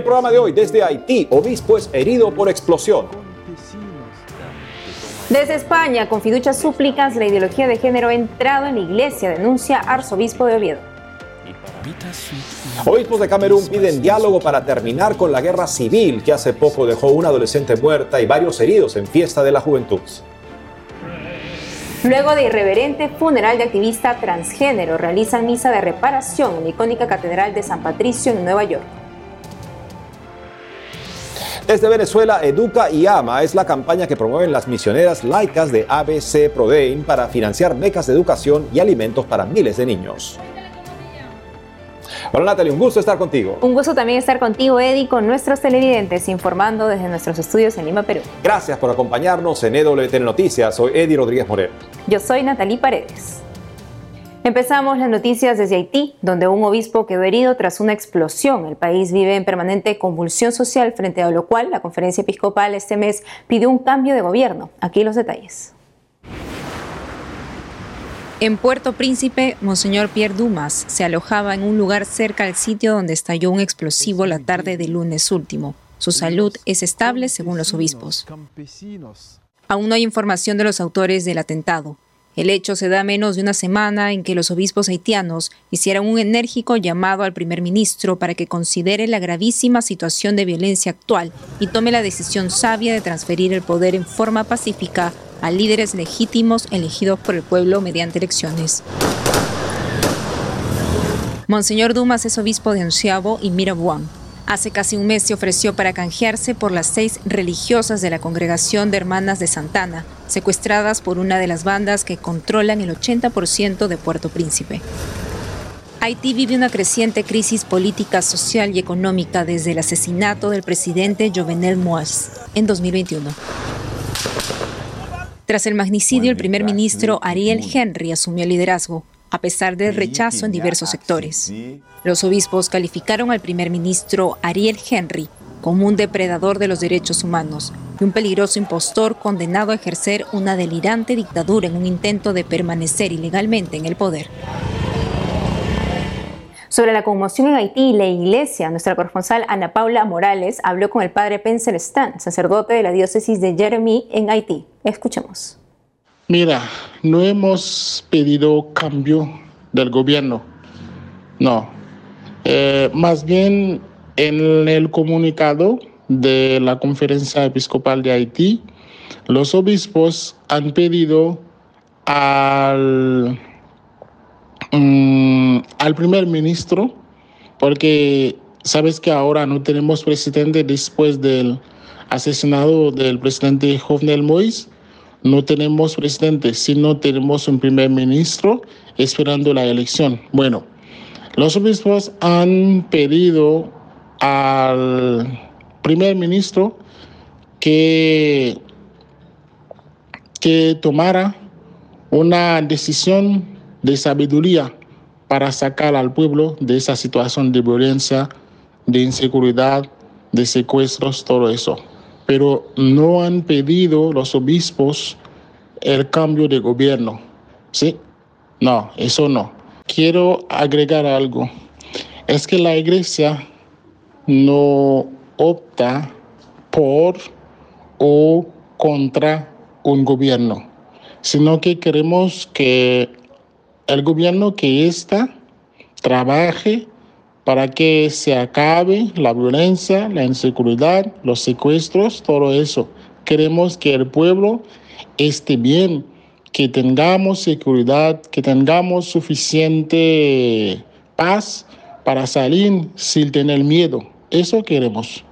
El programa de hoy, desde Haití, obispo es herido por explosión. Desde España, con fiduchas súplicas, la ideología de género ha entrado en la iglesia, denuncia arzobispo de Oviedo. Obispos de Camerún piden diálogo para terminar con la guerra civil que hace poco dejó una adolescente muerta y varios heridos en fiesta de la juventud. Luego de irreverente funeral de activista transgénero, realizan misa de reparación en la icónica Catedral de San Patricio en Nueva York. Desde Venezuela, Educa y Ama es la campaña que promueven las misioneras laicas de ABC Prodein para financiar becas de educación y alimentos para miles de niños. Hola Natalie, un gusto estar contigo. Un gusto también estar contigo, Eddie, con nuestros televidentes, informando desde nuestros estudios en Lima, Perú. Gracias por acompañarnos en EWTN Noticias. Soy Eddie Rodríguez Moreno. Yo soy Natalie Paredes. Empezamos las noticias desde Haití, donde un obispo quedó herido tras una explosión. El país vive en permanente convulsión social, frente a lo cual la conferencia episcopal este mes pidió un cambio de gobierno. Aquí los detalles. En Puerto Príncipe, Monseñor Pierre Dumas se alojaba en un lugar cerca al sitio donde estalló un explosivo la tarde del lunes último. Su salud es estable según los obispos. Aún no hay información de los autores del atentado. El hecho se da menos de una semana en que los obispos haitianos hicieran un enérgico llamado al primer ministro para que considere la gravísima situación de violencia actual y tome la decisión sabia de transferir el poder en forma pacífica a líderes legítimos elegidos por el pueblo mediante elecciones. Monseñor Dumas es obispo de Anciabo y Mirabuán. Hace casi un mes se ofreció para canjearse por las seis religiosas de la Congregación de Hermanas de Santana, secuestradas por una de las bandas que controlan el 80% de Puerto Príncipe. Haití vive una creciente crisis política, social y económica desde el asesinato del presidente Jovenel Moïse en 2021. Tras el magnicidio, el primer ministro Ariel Henry asumió el liderazgo, a pesar del rechazo en diversos sectores. Los obispos calificaron al primer ministro Ariel Henry como un depredador de los derechos humanos y un peligroso impostor condenado a ejercer una delirante dictadura en un intento de permanecer ilegalmente en el poder. Sobre la conmoción en Haití y la iglesia, nuestra corresponsal Ana Paula Morales habló con el padre Pencer Stan, sacerdote de la diócesis de Jeremy en Haití. Escuchemos. Mira, no hemos pedido cambio del gobierno, no. Eh, más bien en el comunicado de la Conferencia Episcopal de Haití, los obispos han pedido al, mm, al primer ministro, porque sabes que ahora no tenemos presidente después del asesinato del presidente Jovenel Moïse, no tenemos presidente, sino tenemos un primer ministro esperando la elección. Bueno, los obispos han pedido al primer ministro que, que tomara una decisión de sabiduría para sacar al pueblo de esa situación de violencia, de inseguridad, de secuestros, todo eso pero no han pedido los obispos el cambio de gobierno. ¿Sí? No, eso no. Quiero agregar algo. Es que la iglesia no opta por o contra un gobierno, sino que queremos que el gobierno que está trabaje para que se acabe la violencia, la inseguridad, los secuestros, todo eso. Queremos que el pueblo esté bien, que tengamos seguridad, que tengamos suficiente paz para salir sin tener miedo. Eso queremos.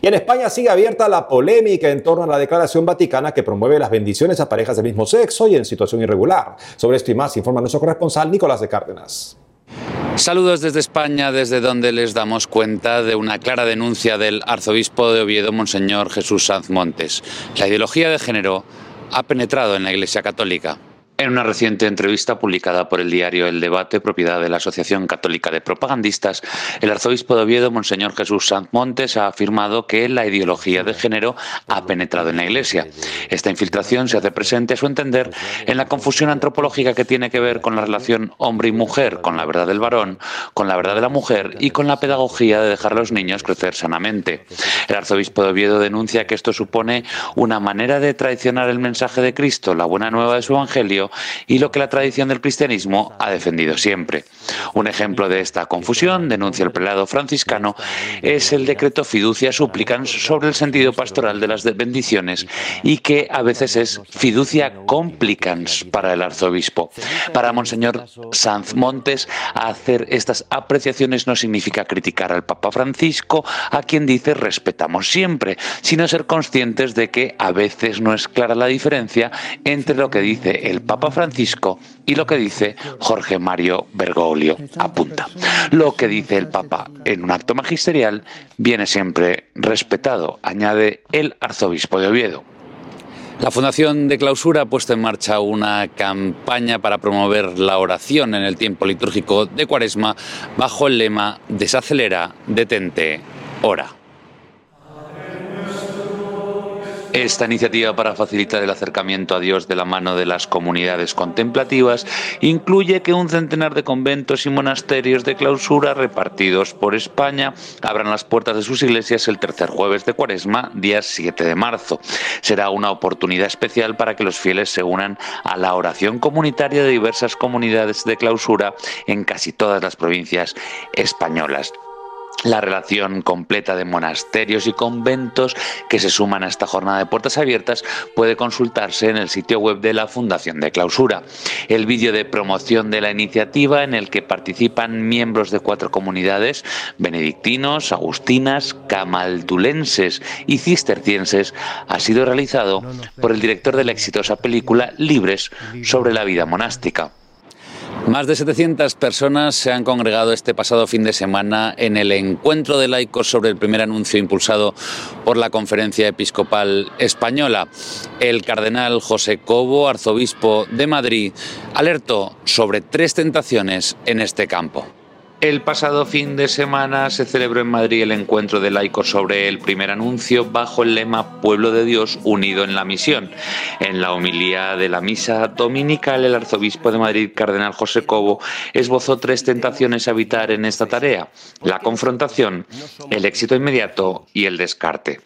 Y en España sigue abierta la polémica en torno a la declaración vaticana que promueve las bendiciones a parejas del mismo sexo y en situación irregular. Sobre esto y más informa nuestro corresponsal Nicolás de Cárdenas. Saludos desde España, desde donde les damos cuenta de una clara denuncia del arzobispo de Oviedo, Monseñor Jesús Sanz Montes. La ideología de género ha penetrado en la Iglesia Católica. En una reciente entrevista publicada por el diario El Debate, propiedad de la Asociación Católica de Propagandistas, el arzobispo de Oviedo, Monseñor Jesús Sanz Montes, ha afirmado que la ideología de género ha penetrado en la Iglesia. Esta infiltración se hace presente, a su entender, en la confusión antropológica que tiene que ver con la relación hombre y mujer, con la verdad del varón, con la verdad de la mujer y con la pedagogía de dejar a los niños crecer sanamente. El arzobispo de Oviedo denuncia que esto supone una manera de traicionar el mensaje de Cristo, la buena nueva de su Evangelio, y lo que la tradición del cristianismo ha defendido siempre. Un ejemplo de esta confusión, denuncia el prelado franciscano, es el decreto fiducia supplicans sobre el sentido pastoral de las bendiciones y que a veces es fiducia complicans para el arzobispo. Para Monseñor Sanz Montes, hacer estas apreciaciones no significa criticar al Papa Francisco, a quien dice respetamos siempre, sino ser conscientes de que a veces no es clara la diferencia entre lo que dice el Papa Papa Francisco y lo que dice Jorge Mario Bergoglio. Apunta. Lo que dice el Papa en un acto magisterial viene siempre respetado, añade el arzobispo de Oviedo. La Fundación de Clausura ha puesto en marcha una campaña para promover la oración en el tiempo litúrgico de Cuaresma bajo el lema Desacelera, detente, ora. Esta iniciativa para facilitar el acercamiento a Dios de la mano de las comunidades contemplativas incluye que un centenar de conventos y monasterios de clausura repartidos por España abran las puertas de sus iglesias el tercer jueves de Cuaresma, día 7 de marzo. Será una oportunidad especial para que los fieles se unan a la oración comunitaria de diversas comunidades de clausura en casi todas las provincias españolas la relación completa de monasterios y conventos que se suman a esta jornada de puertas abiertas puede consultarse en el sitio web de la Fundación de Clausura. El vídeo de promoción de la iniciativa en el que participan miembros de cuatro comunidades, benedictinos, agustinas, camaldulenses y cistercienses, ha sido realizado por el director de la exitosa película Libres sobre la vida monástica. Más de 700 personas se han congregado este pasado fin de semana en el encuentro de laicos sobre el primer anuncio impulsado por la Conferencia Episcopal Española. El cardenal José Cobo, arzobispo de Madrid, alertó sobre tres tentaciones en este campo. El pasado fin de semana se celebró en Madrid el encuentro de laicos sobre el primer anuncio bajo el lema Pueblo de Dios unido en la misión. En la homilía de la misa dominical, el arzobispo de Madrid, cardenal José Cobo, esbozó tres tentaciones a evitar en esta tarea: la confrontación, el éxito inmediato y el descarte.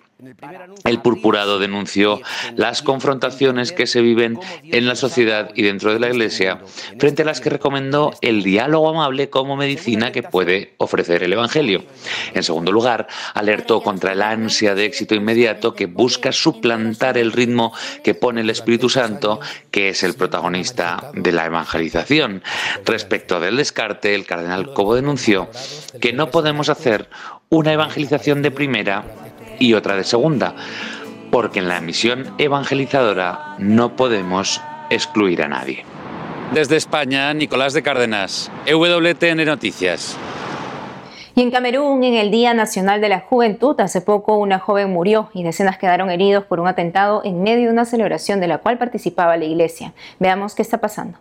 El purpurado denunció las confrontaciones que se viven en la sociedad y dentro de la Iglesia, frente a las que recomendó el diálogo amable como medicina que puede ofrecer el Evangelio. En segundo lugar, alertó contra el ansia de éxito inmediato que busca suplantar el ritmo que pone el Espíritu Santo, que es el protagonista de la evangelización. Respecto del descarte, el cardenal Cobo denunció que no podemos hacer una evangelización de primera y otra de segunda, porque en la misión evangelizadora no podemos excluir a nadie. Desde España, Nicolás de Cárdenas, EWTN Noticias. Y en Camerún, en el Día Nacional de la Juventud, hace poco una joven murió y decenas quedaron heridos por un atentado en medio de una celebración de la cual participaba la iglesia. Veamos qué está pasando.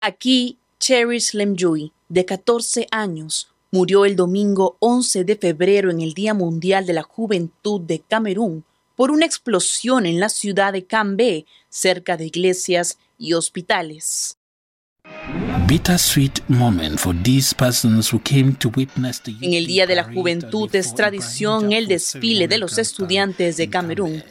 Aquí, Cherish Lemjui, de 14 años, Murió el domingo 11 de febrero en el Día Mundial de la Juventud de Camerún por una explosión en la ciudad de Cambé, cerca de iglesias y hospitales. En el Día de la Juventud es tradición el desfile de los estudiantes de Camerún.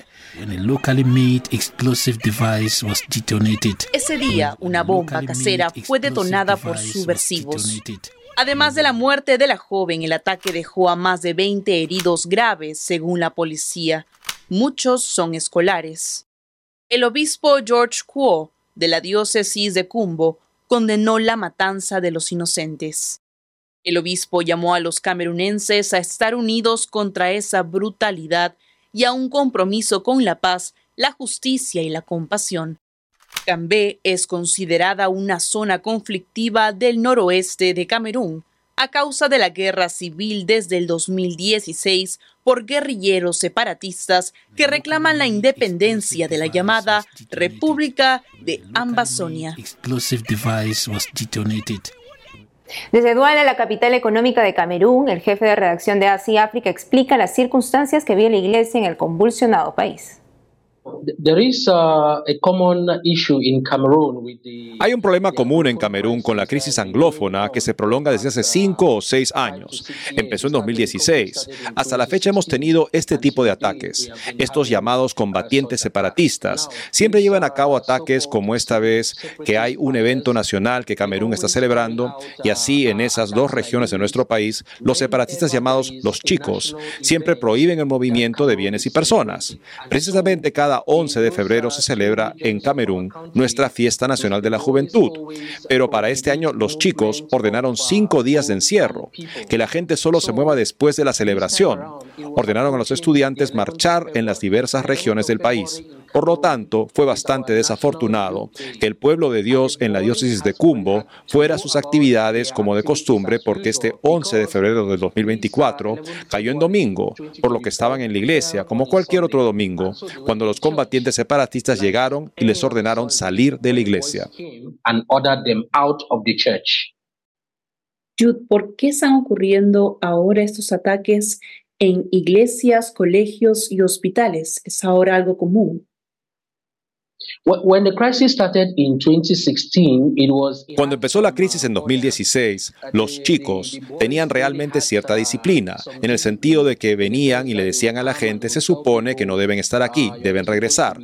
Ese día, una bomba casera fue detonada por subversivos. Además de la muerte de la joven, el ataque dejó a más de 20 heridos graves, según la policía. Muchos son escolares. El obispo George Kuo, de la diócesis de Cumbo, condenó la matanza de los inocentes. El obispo llamó a los camerunenses a estar unidos contra esa brutalidad y a un compromiso con la paz, la justicia y la compasión. Cambé es considerada una zona conflictiva del noroeste de Camerún, a causa de la guerra civil desde el 2016 por guerrilleros separatistas que reclaman la independencia de la llamada República de Ambazonia. Desde Duala, la capital económica de Camerún, el jefe de redacción de Asia África explica las circunstancias que vive la iglesia en el convulsionado país. Hay un problema común en Camerún con la crisis anglófona que se prolonga desde hace cinco o seis años. Empezó en 2016. Hasta la fecha hemos tenido este tipo de ataques. Estos llamados combatientes separatistas siempre llevan a cabo ataques como esta vez que hay un evento nacional que Camerún está celebrando y así en esas dos regiones de nuestro país, los separatistas llamados los chicos siempre prohíben el movimiento de bienes y personas. Precisamente cada 11 de febrero se celebra en Camerún nuestra fiesta nacional de la juventud. Pero para este año los chicos ordenaron cinco días de encierro, que la gente solo se mueva después de la celebración. Ordenaron a los estudiantes marchar en las diversas regiones del país. Por lo tanto, fue bastante desafortunado que el pueblo de Dios en la diócesis de Cumbo fuera sus actividades como de costumbre porque este 11 de febrero del 2024 cayó en domingo, por lo que estaban en la iglesia como cualquier otro domingo, cuando los combatientes separatistas llegaron y les ordenaron salir de la iglesia. Jude, ¿por qué están ocurriendo ahora estos ataques en iglesias, colegios y hospitales? ¿Es ahora algo común? Cuando empezó la crisis en 2016, los chicos tenían realmente cierta disciplina, en el sentido de que venían y le decían a la gente, se supone que no deben estar aquí, deben regresar.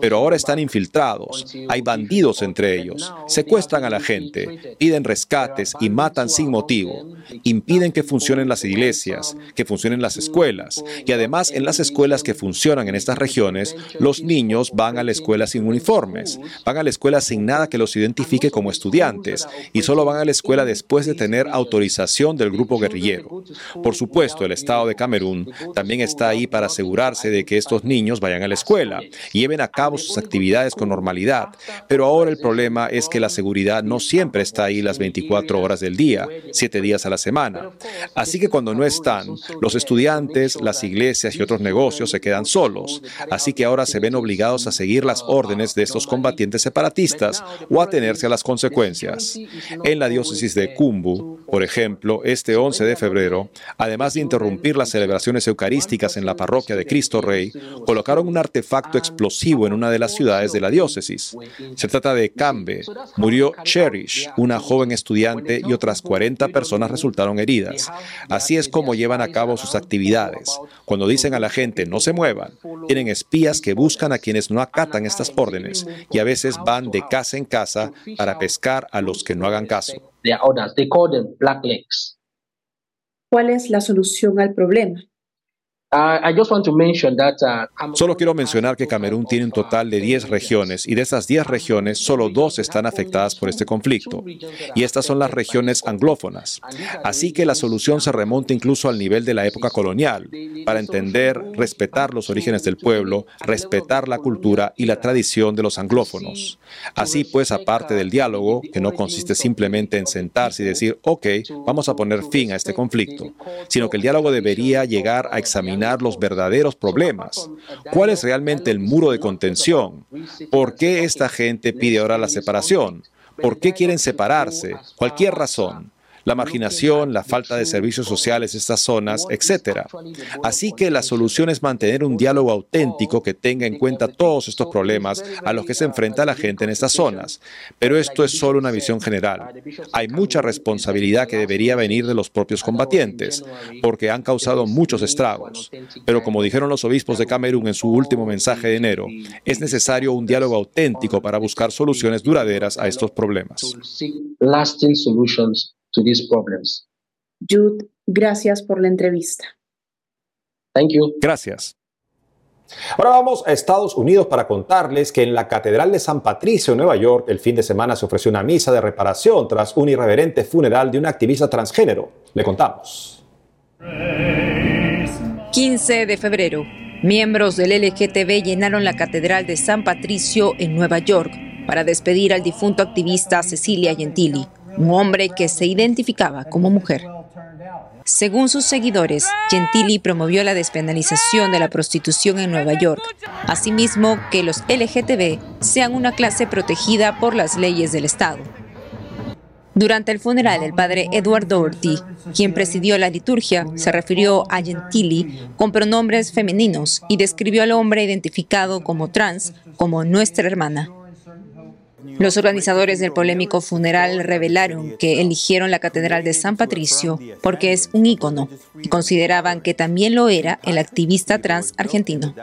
Pero ahora están infiltrados, hay bandidos entre ellos, secuestran a la gente, piden rescates y matan sin motivo, impiden que funcionen las iglesias, que funcionen las escuelas, y además en las escuelas que funcionan en estas regiones, los niños van a la escuela sin uniformes. Van a la escuela sin nada que los identifique como estudiantes y solo van a la escuela después de tener autorización del grupo guerrillero. Por supuesto, el Estado de Camerún también está ahí para asegurarse de que estos niños vayan a la escuela y lleven a cabo sus actividades con normalidad. Pero ahora el problema es que la seguridad no siempre está ahí las 24 horas del día, 7 días a la semana. Así que cuando no están, los estudiantes, las iglesias y otros negocios se quedan solos. Así que ahora se ven obligados a seguir las órdenes de estos combatientes separatistas o atenerse a las consecuencias. En la diócesis de Cumbu, por ejemplo, este 11 de febrero, además de interrumpir las celebraciones eucarísticas en la parroquia de Cristo Rey, colocaron un artefacto explosivo en una de las ciudades de la diócesis. Se trata de Cambe. Murió Cherish, una joven estudiante, y otras 40 personas resultaron heridas. Así es como llevan a cabo sus actividades. Cuando dicen a la gente no se muevan, tienen espías que buscan a quienes no acatan estas órdenes y a veces van de casa en casa para pescar a los que no hagan caso. ¿Cuál es la solución al problema? Solo quiero mencionar que Camerún tiene un total de 10 regiones y de esas 10 regiones solo dos están afectadas por este conflicto. Y estas son las regiones anglófonas. Así que la solución se remonta incluso al nivel de la época colonial, para entender, respetar los orígenes del pueblo, respetar la cultura y la tradición de los anglófonos. Así pues, aparte del diálogo, que no consiste simplemente en sentarse y decir, ok, vamos a poner fin a este conflicto, sino que el diálogo debería llegar a examinar los verdaderos problemas. ¿Cuál es realmente el muro de contención? ¿Por qué esta gente pide ahora la separación? ¿Por qué quieren separarse? Cualquier razón la marginación, la falta de servicios sociales en estas zonas, etc. Así que la solución es mantener un diálogo auténtico que tenga en cuenta todos estos problemas a los que se enfrenta la gente en estas zonas. Pero esto es solo una visión general. Hay mucha responsabilidad que debería venir de los propios combatientes, porque han causado muchos estragos. Pero como dijeron los obispos de Camerún en su último mensaje de enero, es necesario un diálogo auténtico para buscar soluciones duraderas a estos problemas to these problems. Jude, gracias por la entrevista. Thank you. Gracias. Ahora vamos a Estados Unidos para contarles que en la Catedral de San Patricio, en Nueva York, el fin de semana se ofreció una misa de reparación tras un irreverente funeral de un activista transgénero. Le contamos. 15 de febrero. Miembros del LGTB llenaron la Catedral de San Patricio en Nueva York para despedir al difunto activista Cecilia Gentili un hombre que se identificaba como mujer. Según sus seguidores, Gentili promovió la despenalización de la prostitución en Nueva York, asimismo que los LGTB sean una clase protegida por las leyes del Estado. Durante el funeral del padre Edward Doherty, quien presidió la liturgia, se refirió a Gentili con pronombres femeninos y describió al hombre identificado como trans como nuestra hermana. Los organizadores del polémico funeral revelaron que eligieron la Catedral de San Patricio porque es un ícono y consideraban que también lo era el activista trans argentino.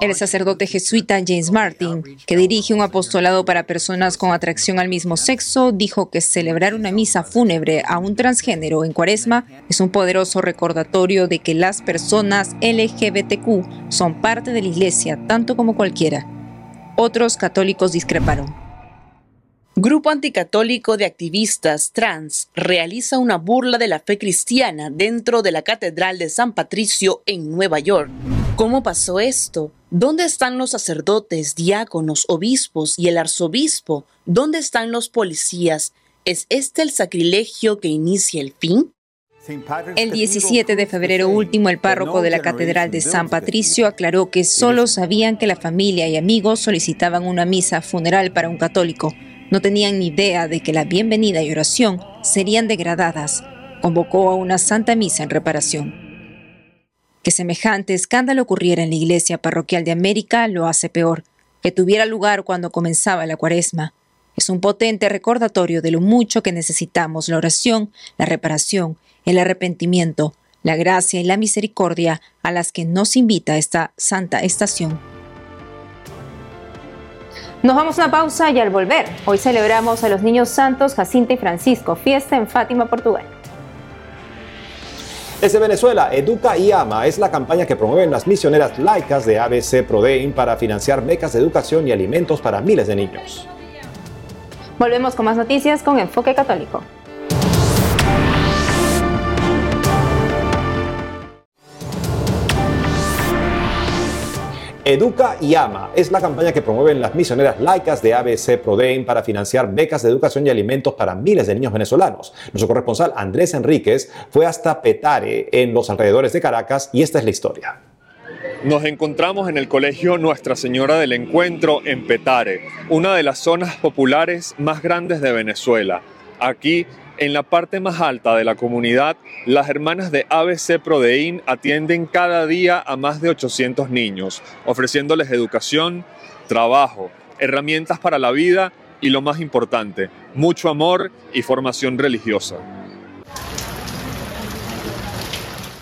El sacerdote jesuita James Martin, que dirige un apostolado para personas con atracción al mismo sexo, dijo que celebrar una misa fúnebre a un transgénero en cuaresma es un poderoso recordatorio de que las personas LGBTQ son parte de la iglesia tanto como cualquiera. Otros católicos discreparon. Grupo anticatólico de activistas trans realiza una burla de la fe cristiana dentro de la Catedral de San Patricio en Nueva York. ¿Cómo pasó esto? ¿Dónde están los sacerdotes, diáconos, obispos y el arzobispo? ¿Dónde están los policías? ¿Es este el sacrilegio que inicia el fin? El 17 de febrero último, el párroco de la Catedral de San Patricio aclaró que solo sabían que la familia y amigos solicitaban una misa funeral para un católico. No tenían ni idea de que la bienvenida y oración serían degradadas. Convocó a una santa misa en reparación. Que semejante escándalo ocurriera en la iglesia parroquial de América lo hace peor. Que tuviera lugar cuando comenzaba la cuaresma. Es un potente recordatorio de lo mucho que necesitamos la oración, la reparación, el arrepentimiento, la gracia y la misericordia a las que nos invita esta santa estación. Nos vamos a una pausa y al volver, hoy celebramos a los niños santos Jacinta y Francisco, fiesta en Fátima, Portugal. Desde Venezuela, Educa y Ama es la campaña que promueven las misioneras laicas de ABC Prodein para financiar becas de educación y alimentos para miles de niños. Volvemos con más noticias con Enfoque Católico. Educa y Ama es la campaña que promueven las misioneras laicas de ABC Prodein para financiar becas de educación y alimentos para miles de niños venezolanos. Nuestro corresponsal Andrés Enríquez fue hasta Petare, en los alrededores de Caracas, y esta es la historia. Nos encontramos en el colegio Nuestra Señora del Encuentro en Petare, una de las zonas populares más grandes de Venezuela. Aquí en la parte más alta de la comunidad, las hermanas de ABC Prodein atienden cada día a más de 800 niños, ofreciéndoles educación, trabajo, herramientas para la vida y lo más importante, mucho amor y formación religiosa.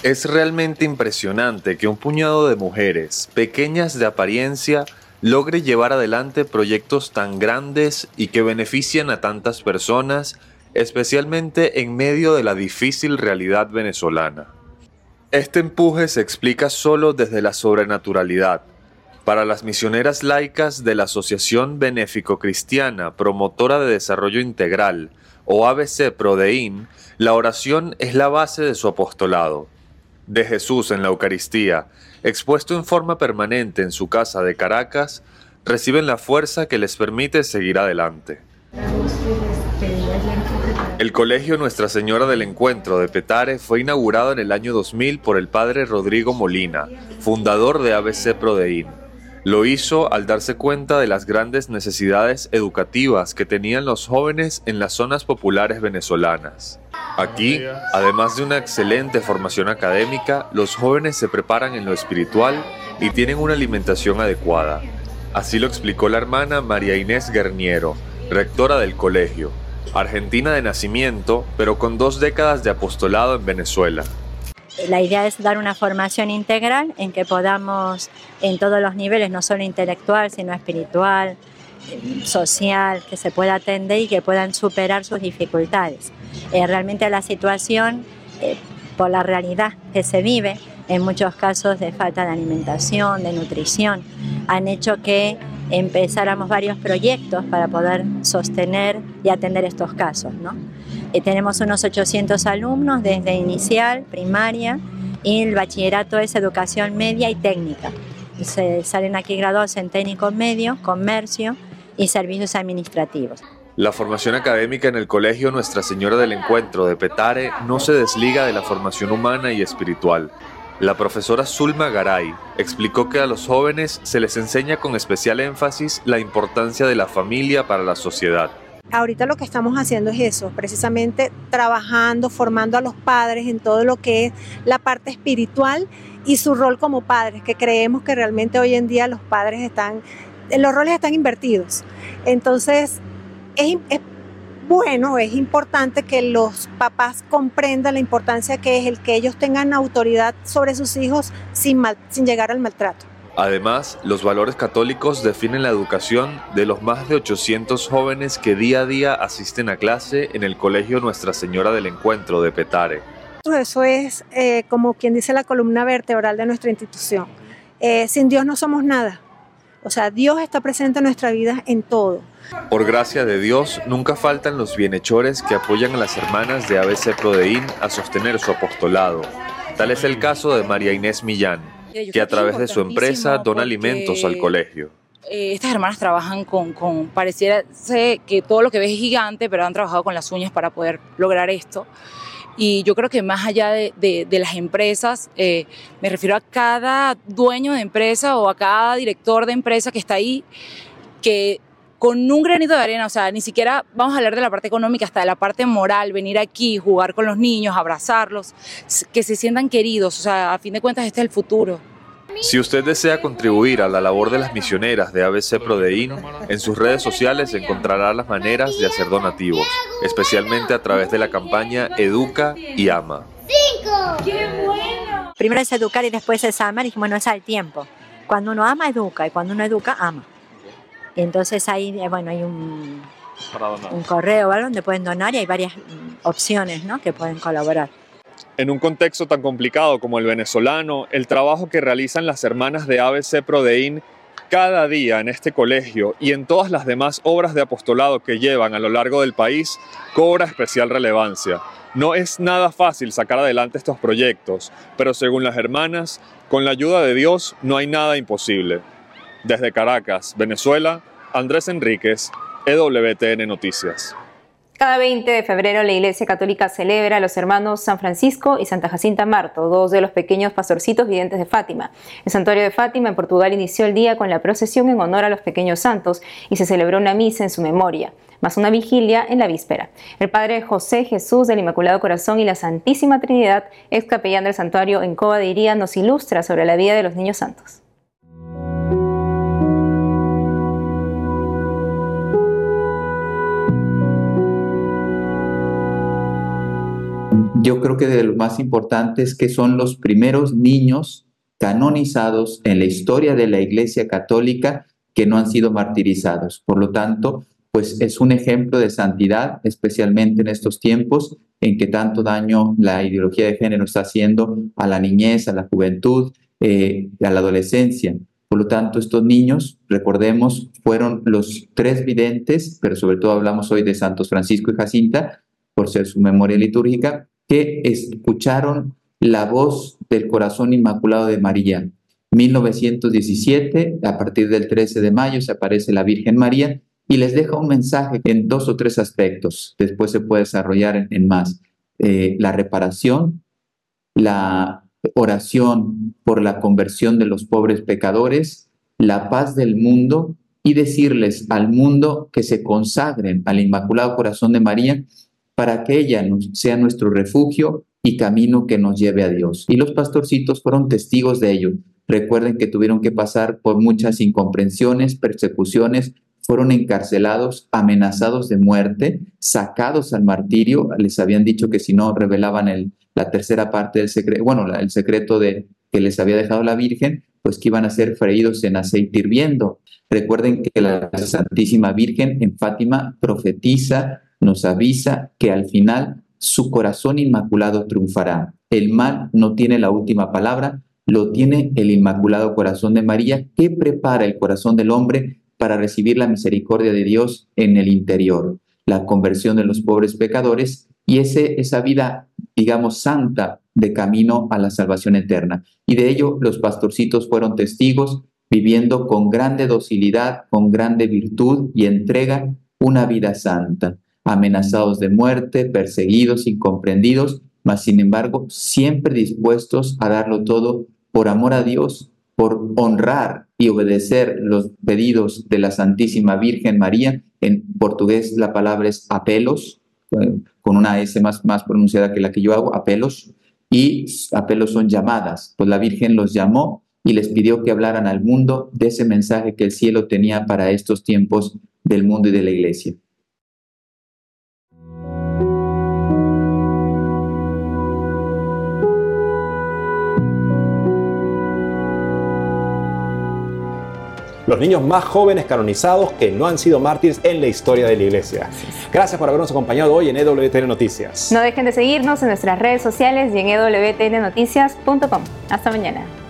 Es realmente impresionante que un puñado de mujeres, pequeñas de apariencia, logre llevar adelante proyectos tan grandes y que benefician a tantas personas especialmente en medio de la difícil realidad venezolana. Este empuje se explica solo desde la sobrenaturalidad. Para las misioneras laicas de la Asociación Benéfico Cristiana Promotora de Desarrollo Integral, o ABC Prodein, la oración es la base de su apostolado. De Jesús en la Eucaristía, expuesto en forma permanente en su casa de Caracas, reciben la fuerza que les permite seguir adelante. El Colegio Nuestra Señora del Encuentro de Petare fue inaugurado en el año 2000 por el padre Rodrigo Molina, fundador de ABC Prodein. Lo hizo al darse cuenta de las grandes necesidades educativas que tenían los jóvenes en las zonas populares venezolanas. Aquí, además de una excelente formación académica, los jóvenes se preparan en lo espiritual y tienen una alimentación adecuada. Así lo explicó la hermana María Inés Guerniero, rectora del colegio, argentina de nacimiento, pero con dos décadas de apostolado en Venezuela. La idea es dar una formación integral en que podamos, en todos los niveles, no solo intelectual, sino espiritual, social, que se pueda atender y que puedan superar sus dificultades. Eh, realmente la situación, eh, por la realidad que se vive, en muchos casos de falta de alimentación, de nutrición, han hecho que empezáramos varios proyectos para poder sostener y atender estos casos. ¿no? Eh, tenemos unos 800 alumnos desde inicial, primaria, y el bachillerato es educación media y técnica. Se salen aquí graduados en técnico medio, comercio y servicios administrativos. La formación académica en el Colegio Nuestra Señora del Encuentro de Petare no se desliga de la formación humana y espiritual. La profesora Zulma Garay explicó que a los jóvenes se les enseña con especial énfasis la importancia de la familia para la sociedad. Ahorita lo que estamos haciendo es eso, precisamente trabajando, formando a los padres en todo lo que es la parte espiritual y su rol como padres, que creemos que realmente hoy en día los padres están, los roles están invertidos. Entonces, es, bueno, es importante que los papás comprendan la importancia que es el que ellos tengan autoridad sobre sus hijos sin, sin llegar al maltrato. Además, los valores católicos definen la educación de los más de 800 jóvenes que día a día asisten a clase en el Colegio Nuestra Señora del Encuentro de Petare. Eso es eh, como quien dice la columna vertebral de nuestra institución. Eh, sin Dios no somos nada. O sea, Dios está presente en nuestra vida en todo. Por gracia de Dios, nunca faltan los bienhechores que apoyan a las hermanas de ABC Prodeín a sostener su apostolado. Tal es el caso de María Inés Millán, que a través de su empresa dona alimentos al colegio. Eh, estas hermanas trabajan con, con, pareciera que todo lo que ves es gigante, pero han trabajado con las uñas para poder lograr esto. Y yo creo que más allá de, de, las empresas, eh, me refiero a cada dueño de empresa o a cada director de empresa que está ahí, que con un granito de arena, o sea, ni siquiera vamos a hablar de la parte económica, hasta de la parte moral, venir aquí, jugar con los niños, abrazarlos, que se sientan queridos, o sea, a fin de cuentas este es el futuro. Si usted desea contribuir a la labor de las misioneras de ABC Prodeín, en sus redes sociales encontrará las maneras de hacer donativos, especialmente a través de la campaña Educa y Ama. Primero es educar y después es amar, y bueno, es al tiempo. Cuando uno ama, educa, y cuando uno educa, ama. Entonces ahí, eh, bueno, hay un, un correo donde pueden donar y hay varias mm, opciones ¿no? que pueden colaborar. En un contexto tan complicado como el venezolano, el trabajo que realizan las hermanas de ABC Prodeín cada día en este colegio y en todas las demás obras de apostolado que llevan a lo largo del país cobra especial relevancia. No es nada fácil sacar adelante estos proyectos, pero según las hermanas, con la ayuda de Dios no hay nada imposible. Desde Caracas, Venezuela, Andrés Enríquez, EWTN Noticias. Cada 20 de febrero la Iglesia Católica celebra a los hermanos San Francisco y Santa Jacinta Marto, dos de los pequeños pastorcitos videntes de Fátima. El santuario de Fátima en Portugal inició el día con la procesión en honor a los pequeños santos y se celebró una misa en su memoria, más una vigilia en la víspera. El padre José Jesús del Inmaculado Corazón y la Santísima Trinidad, ex capellán del santuario en Coba de Iría, nos ilustra sobre la vida de los niños santos. Yo creo que de lo más importante es que son los primeros niños canonizados en la historia de la Iglesia Católica que no han sido martirizados. Por lo tanto, pues es un ejemplo de santidad, especialmente en estos tiempos en que tanto daño la ideología de género está haciendo a la niñez, a la juventud, eh, a la adolescencia. Por lo tanto, estos niños, recordemos, fueron los tres videntes, pero sobre todo hablamos hoy de Santos Francisco y Jacinta, por ser su memoria litúrgica, que escucharon la voz del corazón inmaculado de María. 1917, a partir del 13 de mayo, se aparece la Virgen María y les deja un mensaje en dos o tres aspectos. Después se puede desarrollar en, más. Eh, la reparación, la oración por la conversión de los pobres pecadores, la paz del mundo y decirles al mundo que se consagren al Inmaculado Corazón de María para que ella sea nuestro refugio y camino que nos lleve a Dios. Y los pastorcitos fueron testigos de ello. Recuerden que tuvieron que pasar por muchas incomprensiones, persecuciones, fueron encarcelados, amenazados de muerte, sacados al martirio. Les habían dicho que si no revelaban el, la tercera parte del secreto, bueno, el secreto de que les había dejado la Virgen, pues que iban a ser freídos en aceite hirviendo. Recuerden que la Santísima Virgen en Fátima profetiza nos avisa que al final su corazón inmaculado triunfará. El mal no tiene la última palabra, lo tiene el inmaculado corazón de María que prepara el corazón del hombre para recibir la misericordia de Dios en el interior, la conversión de los pobres pecadores y ese, esa vida, digamos, santa de camino a la salvación eterna. Y de ello los pastorcitos fueron testigos viviendo con grande docilidad, con grande virtud y entrega una vida santa, amenazados de muerte, perseguidos, incomprendidos, mas sin embargo siempre dispuestos a darlo todo por amor a Dios, por honrar y obedecer los pedidos de la Santísima Virgen María. En portugués la palabra es apelos, eh, con una S más, más pronunciada que la que yo hago, apelos, y apelos son llamadas, pues la Virgen los llamó y les pidió que hablaran al mundo de ese mensaje que el cielo tenía para estos tiempos del mundo y de la iglesia. Los niños más jóvenes canonizados que no han sido mártires en la historia de la Iglesia. Gracias por habernos acompañado hoy en EWTN Noticias. No dejen de seguirnos en nuestras redes sociales y en ewtnnoticias.com. Hasta mañana.